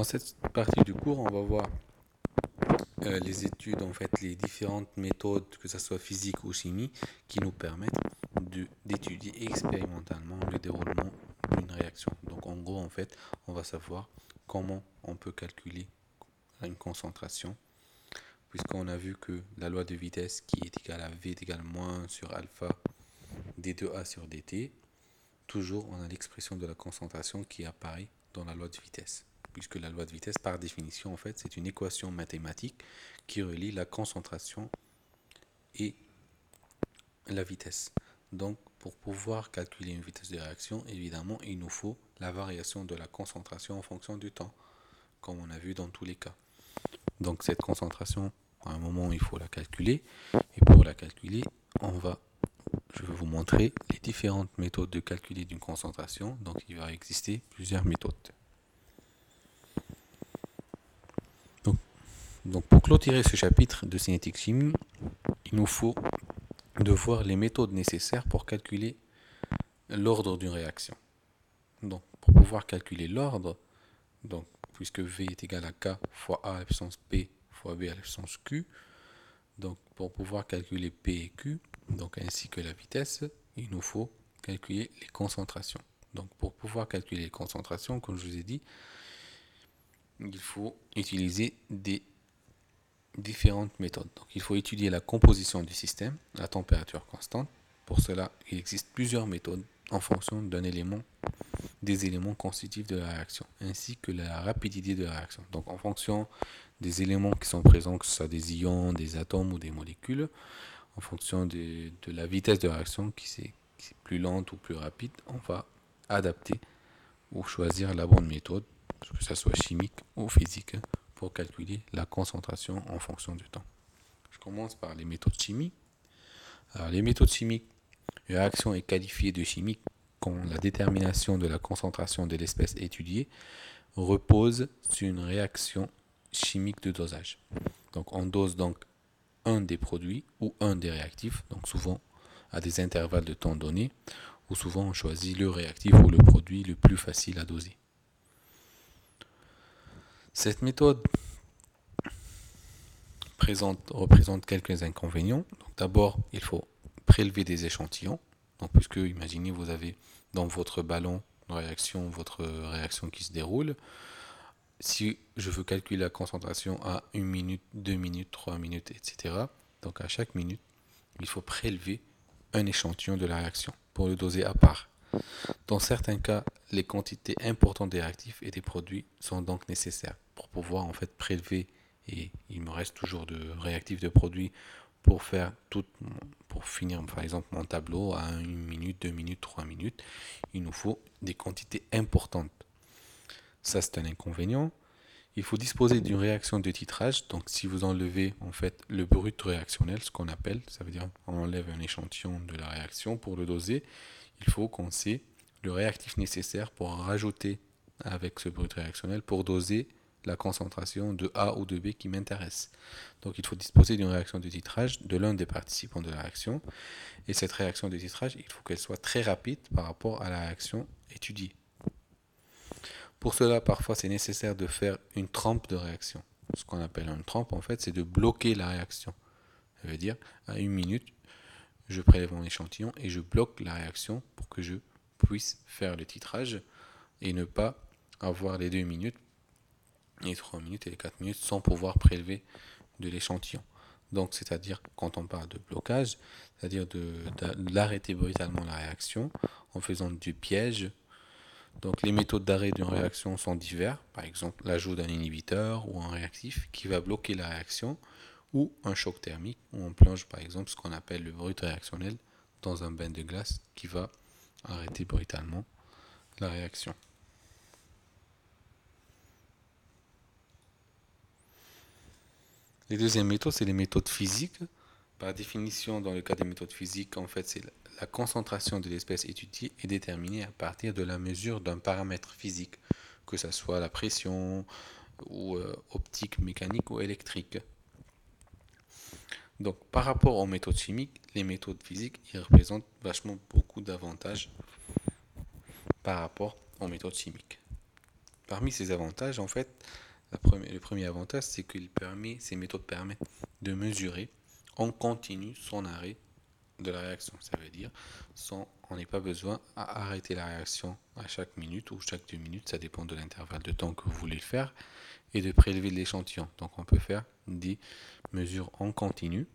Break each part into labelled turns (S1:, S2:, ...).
S1: Dans cette partie du cours, on va voir euh, les études, en fait, les différentes méthodes, que ce soit physique ou chimie, qui nous permettent d'étudier expérimentalement le déroulement d'une réaction. Donc en gros, en fait, on va savoir comment on peut calculer une concentration, puisqu'on a vu que la loi de vitesse qui est égale à V est égale moins sur alpha d2a sur dt, toujours on a l'expression de la concentration qui apparaît dans la loi de vitesse puisque la loi de vitesse, par définition, en fait, c'est une équation mathématique qui relie la concentration et la vitesse. Donc, pour pouvoir calculer une vitesse de réaction, évidemment, il nous faut la variation de la concentration en fonction du temps, comme on a vu dans tous les cas. Donc, cette concentration, à un moment, il faut la calculer. Et pour la calculer, on va, je vais vous montrer les différentes méthodes de calculer d'une concentration. Donc, il va exister plusieurs méthodes. Donc pour clôturer ce chapitre de cinétique chimie, il nous faut de voir les méthodes nécessaires pour calculer l'ordre d'une réaction. Donc pour pouvoir calculer l'ordre, donc puisque V est égal à K fois A à la puissance P fois B à la puissance Q, donc pour pouvoir calculer P et Q, donc ainsi que la vitesse, il nous faut calculer les concentrations. Donc pour pouvoir calculer les concentrations, comme je vous ai dit, il faut utiliser des différentes méthodes. Donc, il faut étudier la composition du système à température constante. Pour cela, il existe plusieurs méthodes en fonction d'un élément, des éléments constitutifs de la réaction, ainsi que la rapidité de la réaction. Donc, en fonction des éléments qui sont présents, que ce soit des ions, des atomes ou des molécules, en fonction de, la vitesse de réaction qui est, qui est plus lente ou plus rapide, on va adapter ou choisir la bonne méthode, que ce soit chimique ou physique pour calculer la concentration en fonction du temps. Je commence par les méthodes chimiques. Les méthodes chimiques, une réaction est qualifiée de chimique quand la détermination de la concentration de l'espèce étudiée repose sur une réaction chimique de dosage. Donc on dose donc un des produits ou un des réactifs, donc souvent à des intervalles de temps donnés, ou souvent on choisit le réactif ou le produit le plus facile à doser. Cette méthode représente quelques inconvénients. D'abord, il faut prélever des échantillons. Puisque, imaginez, vous avez dans votre ballon une réaction, votre réaction qui se déroule. Si je veux calculer la concentration à 1 minute, 2 minutes, 3 minutes, etc., donc à chaque minute, il faut prélever un échantillon de la réaction pour le doser à part. Dans certains cas, les quantités importantes des réactifs et des produits sont donc nécessaires pour pouvoir en fait prélever et il me reste toujours de réactifs de produits pour faire tout pour finir par exemple mon tableau à une minute, deux minutes, trois minutes, il nous faut des quantités importantes. Ça c'est un inconvénient. Il faut disposer d'une réaction de titrage. Donc si vous enlevez en fait le brut réactionnel, ce qu'on appelle, ça veut dire on enlève un échantillon de la réaction pour le doser, il faut qu'on sait le réactif nécessaire pour rajouter avec ce brut réactionnel pour doser la concentration de A ou de B qui m'intéresse. Donc il faut disposer d'une réaction de titrage de l'un des participants de la réaction. Et cette réaction de titrage, il faut qu'elle soit très rapide par rapport à la réaction étudiée. Pour cela, parfois, c'est nécessaire de faire une trempe de réaction. Ce qu'on appelle une trempe, en fait, c'est de bloquer la réaction. Ça veut dire, à une minute, je prélève mon échantillon et je bloque la réaction pour que je puisse faire le titrage et ne pas avoir les deux minutes, les trois minutes et les quatre minutes sans pouvoir prélever de l'échantillon. Donc, c'est-à-dire, quand on parle de blocage, c'est-à-dire d'arrêter brutalement la réaction en faisant du piège. Donc, les méthodes d'arrêt d'une réaction sont diverses. Par exemple, l'ajout d'un inhibiteur ou un réactif qui va bloquer la réaction ou un choc thermique où on plonge par exemple ce qu'on appelle le brut réactionnel dans un bain de glace qui va arrêter brutalement la réaction. Les deuxièmes méthodes, c'est les méthodes physiques. Par définition, dans le cas des méthodes physiques, en fait, c'est la concentration de l'espèce étudiée est déterminée à partir de la mesure d'un paramètre physique, que ce soit la pression ou euh, optique, mécanique ou électrique. Donc, par rapport aux méthodes chimiques, les méthodes physiques, ils représentent vachement beaucoup d'avantages par rapport aux méthodes chimiques. parmi ces avantages, en fait, le premier avantage, c'est qu'il permet, ces méthodes permettent de mesurer en continu son arrêt de la réaction. Ça veut dire, sans, on n'est pas besoin à arrêter la réaction à chaque minute ou chaque deux minutes, ça dépend de l'intervalle de temps que vous voulez le faire, et de prélever l'échantillon. Donc on peut faire des mesures en continu.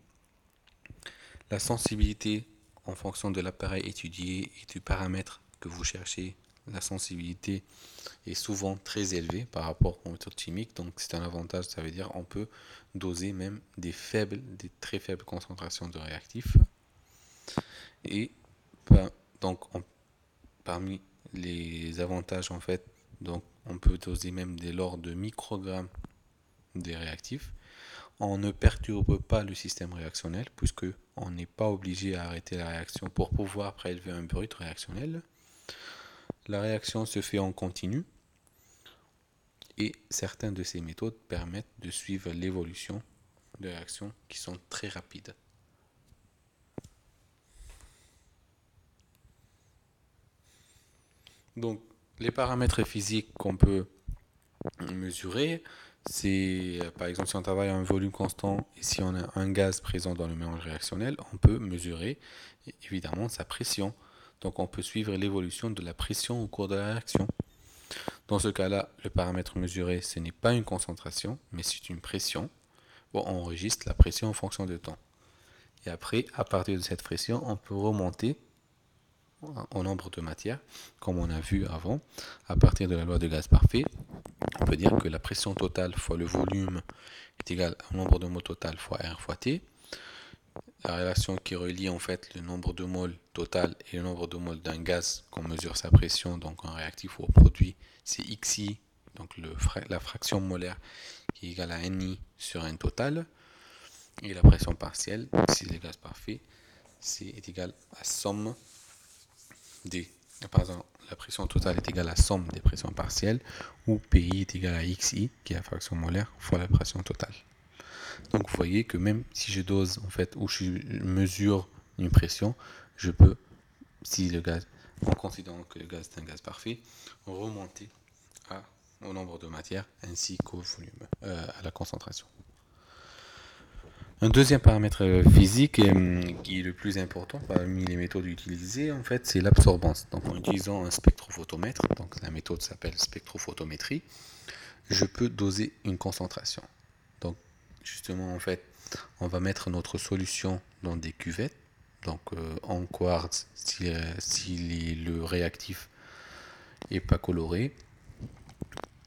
S1: La sensibilité en fonction de l'appareil étudié et du paramètre que vous cherchez, la sensibilité est souvent très élevée par rapport aux méthodes chimiques. Donc c'est un avantage, ça veut dire on peut doser même des faibles, des très faibles concentrations de réactifs. Et ben, donc parmi les avantages en fait, on peut doser même des l'ordre de microgrammes des réactifs. On ne perturbe pas le système réactionnel puisque on n'est pas obligé à arrêter la réaction pour pouvoir prélever un brut réactionnel. La réaction se fait en continu et certaines de ces méthodes permettent de suivre l'évolution de réactions qui sont très rapides. Donc, les paramètres physiques qu'on peut mesurer, c'est par exemple si on travaille à un volume constant et si on a un gaz présent dans le mélange réactionnel, on peut mesurer évidemment sa pression. Donc on peut suivre l'évolution de la pression au cours de la réaction. Dans ce cas-là, le paramètre mesuré, ce n'est pas une concentration, mais c'est une pression. Bon, on enregistre la pression en fonction du temps. Et après, à partir de cette pression, on peut remonter au nombre de matières, comme on a vu avant, à partir de la loi de gaz parfait, on peut dire que la pression totale fois le volume est égale au nombre de mots total fois R fois T. La relation qui relie en fait le nombre de moles total et le nombre de moles d'un gaz qu'on mesure sa pression, donc un réactif ou au produit, c'est XI, donc la fraction molaire qui est égale à NI sur N total. Et la pression partielle, si le gaz parfait, c'est égal à somme des. Par exemple, la pression totale est égale à somme des pressions partielles, ou PI est égal à XI, qui est la fraction molaire, fois la pression totale. Donc vous voyez que même si je dose, en fait, ou je mesure une pression, je peux, si le gaz, en considérant que le gaz est un gaz parfait, remonter au nombre de matières ainsi qu'au volume, euh, à la concentration. Un deuxième paramètre euh, physique euh, qui est le plus important parmi les méthodes utilisées, en fait, c'est l'absorbance. Donc, en utilisant un spectrophotomètre, donc la méthode s'appelle spectrophotométrie, je peux doser une concentration. Justement, en fait, on va mettre notre solution dans des cuvettes. Donc, euh, en quartz, si, si le réactif n'est pas coloré.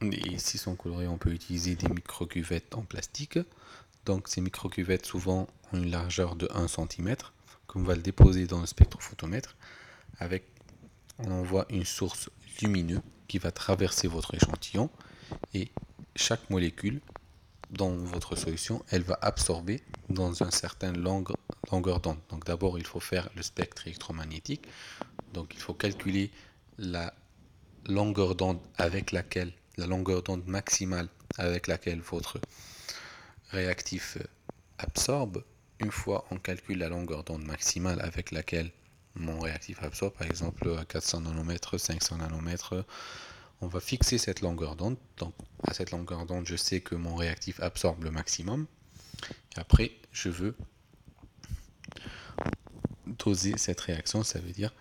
S1: Et si sont colorés, on peut utiliser des micro-cuvettes en plastique. Donc ces micro-cuvettes souvent ont une largeur de 1 cm qu'on va le déposer dans le spectrophotomètre avec on envoie une source lumineuse qui va traverser votre échantillon et chaque molécule dans votre solution, elle va absorber dans une certaine longueur d'onde. Donc d'abord, il faut faire le spectre électromagnétique. Donc il faut calculer la longueur d'onde avec laquelle, la longueur d'onde maximale avec laquelle votre réactif absorbe, une fois on calcule la longueur d'onde maximale avec laquelle mon réactif absorbe, par exemple à 400 nanomètres, 500 nanomètres, on va fixer cette longueur d'onde. Donc à cette longueur d'onde, je sais que mon réactif absorbe le maximum. Après, je veux doser cette réaction, ça veut dire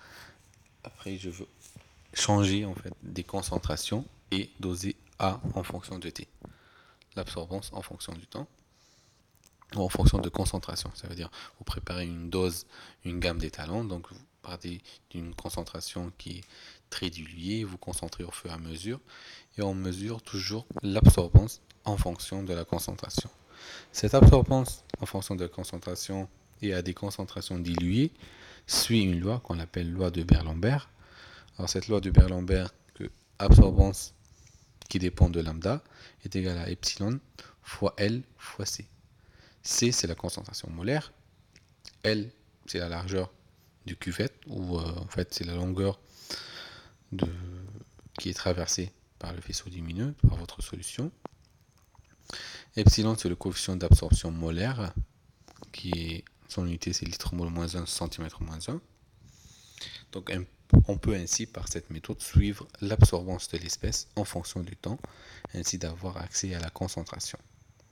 S1: après je veux changer en fait des concentrations et doser A en fonction de T. L'absorbance en fonction du temps en fonction de concentration. Ça veut dire vous préparez une dose, une gamme d'étalons, donc d'une concentration qui est très diluée, vous concentrez au fur et à mesure, et on mesure toujours l'absorbance en fonction de la concentration. Cette absorbance en fonction de la concentration et à des concentrations diluées suit une loi qu'on appelle loi de Berlambert. Alors cette loi de Berlambert que absorbance qui dépend de lambda est égale à epsilon fois L fois C. C, c'est la concentration molaire. L, c'est la largeur cuvette, ou euh, en fait, c'est la longueur de, qui est traversée par le faisceau lumineux, par votre solution. Epsilon, c'est le coefficient d'absorption molaire, qui est son unité, c'est litre mol moins 1, centimètre moins 1. Donc on peut ainsi, par cette méthode, suivre l'absorbance de l'espèce en fonction du temps, ainsi d'avoir accès à la concentration.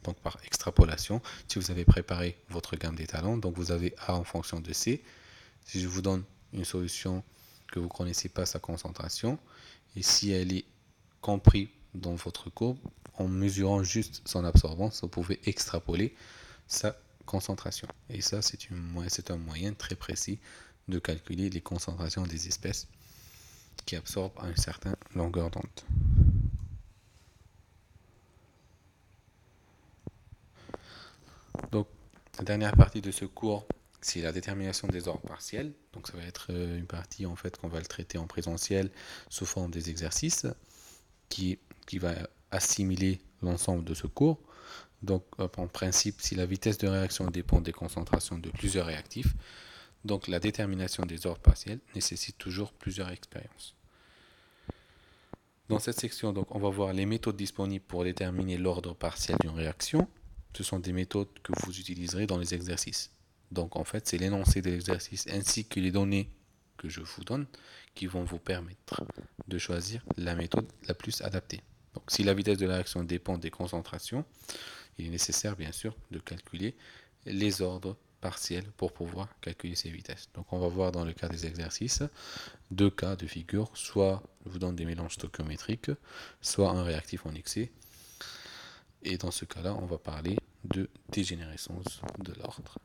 S1: Donc par extrapolation, si vous avez préparé votre gamme d'étalons, donc vous avez A en fonction de C. Si je vous donne une solution que vous ne connaissez pas sa concentration, et si elle est comprise dans votre courbe, en mesurant juste son absorbance, vous pouvez extrapoler sa concentration. Et ça, c'est un moyen très précis de calculer les concentrations des espèces qui absorbent à une certaine longueur d'onde. Donc, la dernière partie de ce cours, c'est la détermination des ordres partiels. Donc, ça va être euh, une partie en fait qu'on va le traiter en présentiel sous forme des exercices qui, va assimiler l'ensemble de ce cours. Donc, en principe, si la vitesse de réaction dépend des concentrations de plusieurs réactifs, donc la détermination des ordres partiels nécessite toujours plusieurs expériences. Dans cette section, donc, on va voir les méthodes disponibles pour déterminer l'ordre partiel d'une réaction. Ce sont des méthodes que vous utiliserez dans les exercices. Donc en fait, c'est l'énoncé de l'exercice ainsi que les données que je vous donne qui vont vous permettre de choisir la méthode la plus adaptée. Donc si la vitesse de la réaction dépend des concentrations, il est nécessaire bien sûr de calculer les ordres partiels pour pouvoir calculer ces vitesses. Donc on va voir dans le cas des exercices deux cas de figure, soit je vous donne des mélanges stoichiométriques, soit un réactif en excès. Et dans ce cas-là, on va parler de dégénérescence de l'ordre.